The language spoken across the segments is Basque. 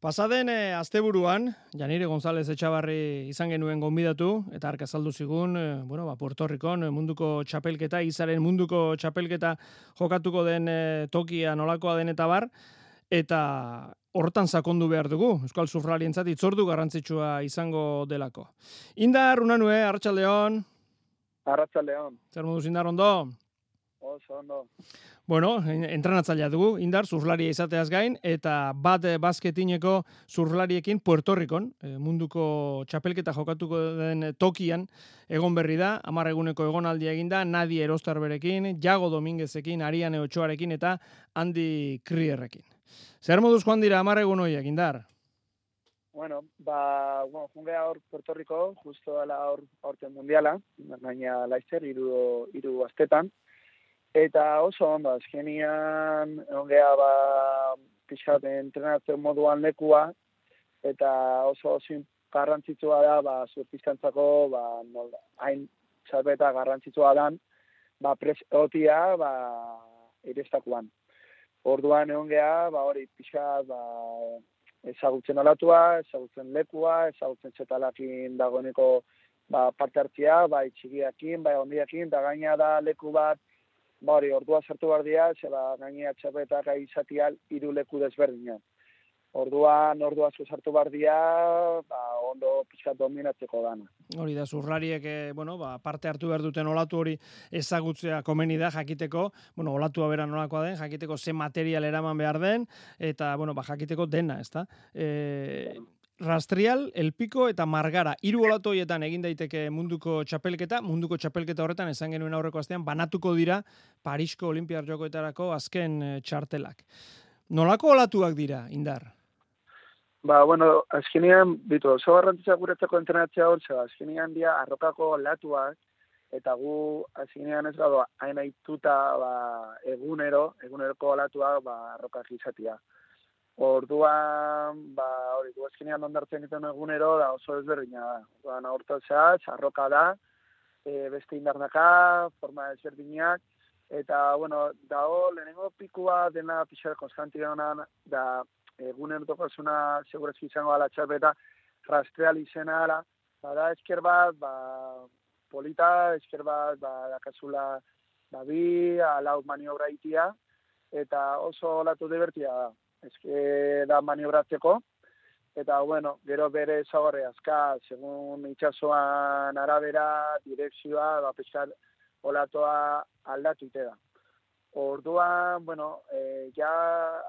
Pasaden e, asteburuan, Janire González Etxabarri izan genuen gonbidatu, eta arka saldu zigun, e, bueno, ba, Puerto Ricon, e, munduko txapelketa, izaren munduko txapelketa jokatuko den e, tokia nolakoa den eta bar, eta hortan sakondu behar dugu, Euskal Sufrarientzat itzordu garrantzitsua izango delako. Indar, unanue, Arratxaldeon. Arratxaldeon. Zer moduz indar ondo? Oso, ondo. Bueno, entrenatzailea dugu, indar, zurlaria izateaz gain, eta bat eh, basketineko zurlariekin Puerto Ricon, eh, munduko txapelketa jokatuko den tokian, egon berri da, amar eguneko egonaldi eginda, Nadi Erostarberekin, Jago Dominguezekin, Ariane Ochoarekin, eta Andy Krierrekin. Zer moduz joan dira amar egun horiek, indar? Bueno, ba, bueno, jungea hor Puerto Rico, justo ala hor, mundiala, baina laizer, iru, iru astetan, Eta oso ondo, azkenian, ongea, ba, pixat, entrenatzen moduan lekua, eta oso oso garrantzitsua da, ba, surpizkantzako, ba, nolda, hain txalbeta garrantzitsua dan, ba, presotia, ba, irestakuan. Orduan egon geha, ba, hori pixat, ba, ezagutzen olatua, ezagutzen lekua, ezagutzen txetalakin dagoeneko ba, parte hartzia, ba, itxigiakin, ba, ondiakin, da gaina da leku bat, ba hori, ordua sartu behar dira, zeba gaini atxapetak aizatial iruleku desberdinak. Orduan, ordu asko sartu behar dira, ba, ondo pixkat dominatzeko dana. Hori da, zurrariek, eh, bueno, ba, parte hartu behar duten olatu hori ezagutzea komeni da, jakiteko, bueno, olatua bera nolakoa den, jakiteko ze material eraman behar den, eta, bueno, ba, jakiteko dena, ez da? E, Rastrial, Elpiko eta Margara. Hiru olatoietan egin daiteke munduko txapelketa, munduko txapelketa horretan esan genuen aurreko astean banatuko dira Parisko Olimpiar Jokoetarako azken eh, txartelak. Nolako olatuak dira, Indar? Ba, bueno, azkenean, bitu, oso garrantzia guretzako entrenatzea hor, azkenean dia arrokako olatuak, eta gu azkenean ez gado, hain aituta ba, egunero, eguneroko olatuak ba, arrokak izatia. Orduan, ba, hori, du eskenean ondartzen ditu egunero, da oso ezberdina da. Orduan, aurto zea, txarroka da, e, beste indarnaka, forma ezberdinak, eta, bueno, da lehenengo pikua dena pixar konstanti da, egunen toko zuna segurezki izango ala txarpeta, rastreal izena ala, ba, da esker bat, ba, polita, esker bat, ba, dakazula, ba, bi, alau maniobra itia, eta oso olatu divertia da eske da maniobratzeko, eta bueno, gero bere zagarre azka, segun itxasoan arabera, direkzioa, ba, pesar, olatoa aldatu ite da. Orduan, bueno, e, ja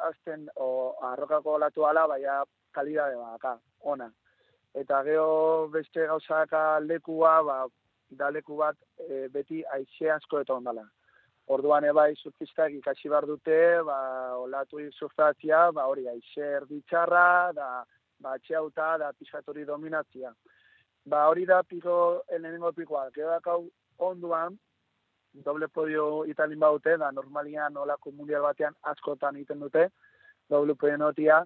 azten, o, arrokako olatu ala, baina kalidade baka, ona. Eta gero beste gauzaka lekua, ba, da leku bat e, beti aixe asko eta ondala. Orduan ebai surfistak ikasi bar dute, ba, olatu surfatzia, ba, hori, aixer ditxarra, da, ba, txeauta, da, pisatori dominatzia. Ba, hori da piko, enenengo pikoa, gero dakau onduan, doble podio italin baute, da, normalian olako mundial batean askotan egiten dute, doble podio notia,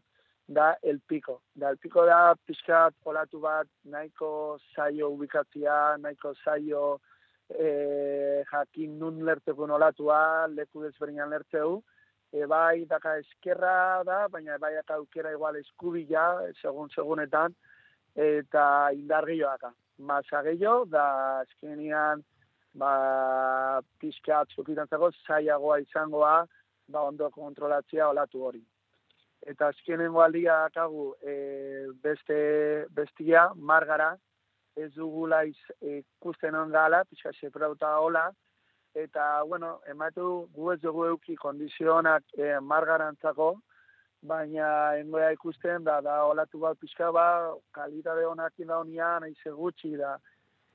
da, el piko. Da, el piko da, pixkat olatu bat, nahiko saio ubikatzia, nahiko saio, e, jakin nun lertzeko nolatua, leku desberdinan lertzeu, e, bai daka eskerra da, baina bai daka aukera igual eskubila, segun segunetan, eta indar gehiago Masa gehiago, da eskenian, ba, pixka atzukitantzako, zaiagoa izangoa, ba, ondo kontrolatzea olatu hori. Eta azkenengo aldia dakagu e, beste bestia, margara, ez dugula ikusten on gala, pixka seprauta hola, eta, bueno, ematu gu ez dugu euki kondizionak e, margarantzako, baina engoia ikusten, da, da olatu bat pixka ba, kalidade honak inda honian, aize gutxi, da,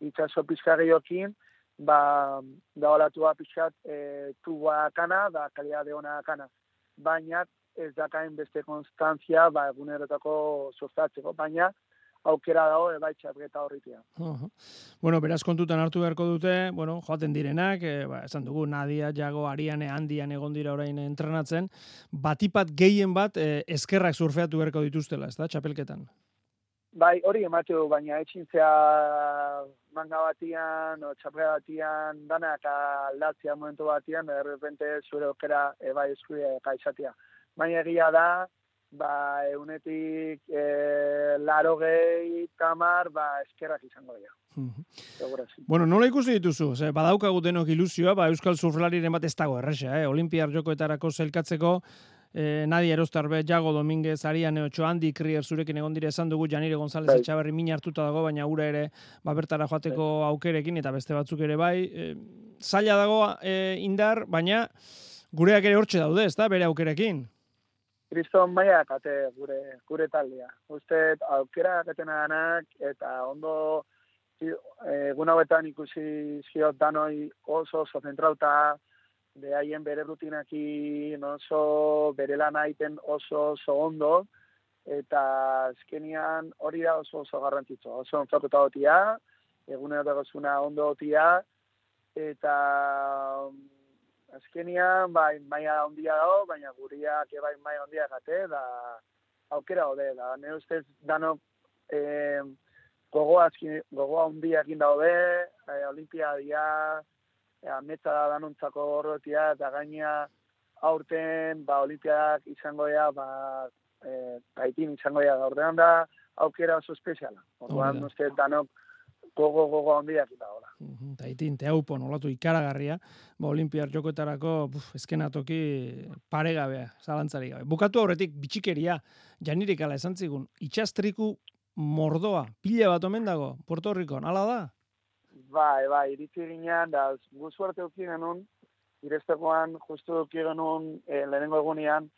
itxaso pixka gehiokin, ba, da olatu bat pixkat e, tuba akana, da kalidade honak akana. Baina ez dakain beste konstantzia, ba, egunerotako sustatzeko, baina, aukera dago ebai txapketa horritia. Bueno, beraz kontutan hartu beharko dute, bueno, joaten direnak, e, ba, esan dugu, Nadia, Jago, Ariane, Handian egon dira orain entrenatzen, batipat gehien bat e, eskerrak surfeatu beharko dituztela, ez da, txapelketan? Bai, hori emateu, baina etxintzea manga batian, o txapela batian, danak aldatzea momentu batian, errepente zure okera ebai eskuide kaizatia. Baina egia da, ba, eunetik e, laro gehi tamar, ba, eskerrak izango dira. Segura, sí. Bueno, nola ikusi dituzu? Ze, badaukagu denok ilusioa, ba, Euskal Surflariren bat ez dago erresa, eh? Olimpiar jokoetarako zelkatzeko, eh, Nadia Erostarbe, Jago Dominguez, Ariane Ocho, Andi Krier zurekin egon dire esan dugu, Janire González Bai. Etxaberri min hartuta dago, baina ura ere ba, bertara joateko aukerekin, eta beste batzuk ere bai. Eh, zaila dago eh, indar, baina gureak ere hortxe daude, ez da, bere aukerekin. Kriston maia kate gure, gure taldea. Uste aukera katena danak, eta ondo egun hauetan ikusi ziot danoi oso oso zentrauta, de haien bere rutinakin oso bere lan aiten oso oso ondo, eta azkenian hori da oso oso garrantzitsua. Oso onzakuta gotia, egunero dagozuna ondo gotia, eta azkenian bai maila handia dago, baina guriak bai maila handia gate, da aukera hode, da ne ustez danok eh, gogoa azki- gogoa handia egin daude, eh, olimpiadia, eh, ametsa da danontzako horretia, eta gaina aurten, ba, olimpiadak izango dira, ba, eh, taitin izango dira, ordenan da, aukera oso espeziala. Orduan, Hori da. uste, danok gogo, gogo handiak eta hola. Mhm, Eta itin, teaupo nolatu ikaragarria, ba, olimpiar jokoetarako buf, eskenatoki paregabea, zalantzari gabe. Bukatu aurretik bitxikeria, janirik ala esan zigun, itxastriku mordoa, pila bat omen dago, Puerto Ricon, ala da? Bai, bai, iritsi ginean, da, gu suerte euki genuen, irestekoan, justu euki genuen, e, lehenengo egunean,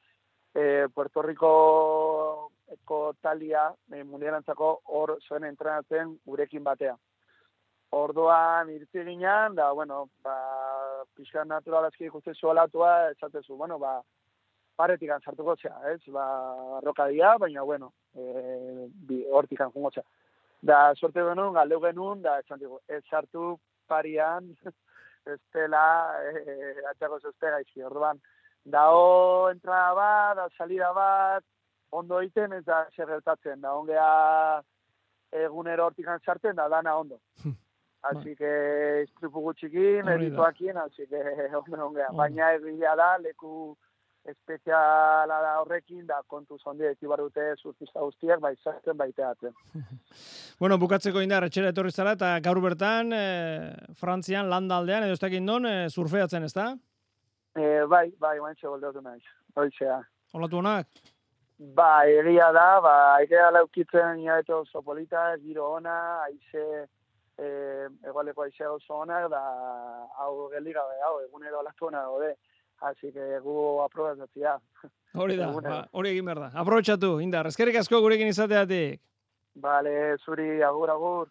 e, Puerto Rico eko talia, e, mundialantzako hor zuen entrenatzen gurekin batea. Orduan iritsi ginean, da, bueno, ba, pixka naturalazki ikusten zuelatua, esatezu, bueno, ba, paretik sartuko zea, ez? Ba, rokadia, baina, bueno, e, bi, hortik jungo zea. Da, sorte genuen, galdeu genuen, da, esan digu, ez sartu parian, ez dela, e, atxako zuzte gaizki, orduan. Da, o, entrada bat, da, salida bat, ondo egiten, ez da, zer gertatzen, da, ongea egunero hortik sartzen, da, dana ondo. Así que istripu gutxikin, edituakin, así que onge ongea. Ondo. Baina egia da, leku espeziala da horrekin, da kontu zondi eki dute surfista guztiak, bai sartzen, bai teatzen. Bueno, bukatzeko indar, etxera etorri zara, eta gaur bertan, e, Frantzian, landa aldean, edo ez dakit non, e, surfeatzen, ez da? E, bai, bai, guantxe goldeotu naiz. Hoitzea. Olatu honak? Ba, egia da, ba, egia laukitzen iaeto oso polita, giro ona, aize, e, egoaleko aize oso ona, da, hau geldi gabe, hau, egunero alatu ona gaude. Así que gu aprobatzia. Hori da, ba, hori egin behar da. Aprobetxatu, indar, eskerrik asko gurekin izateatik. Vale, zuri, agur, agur.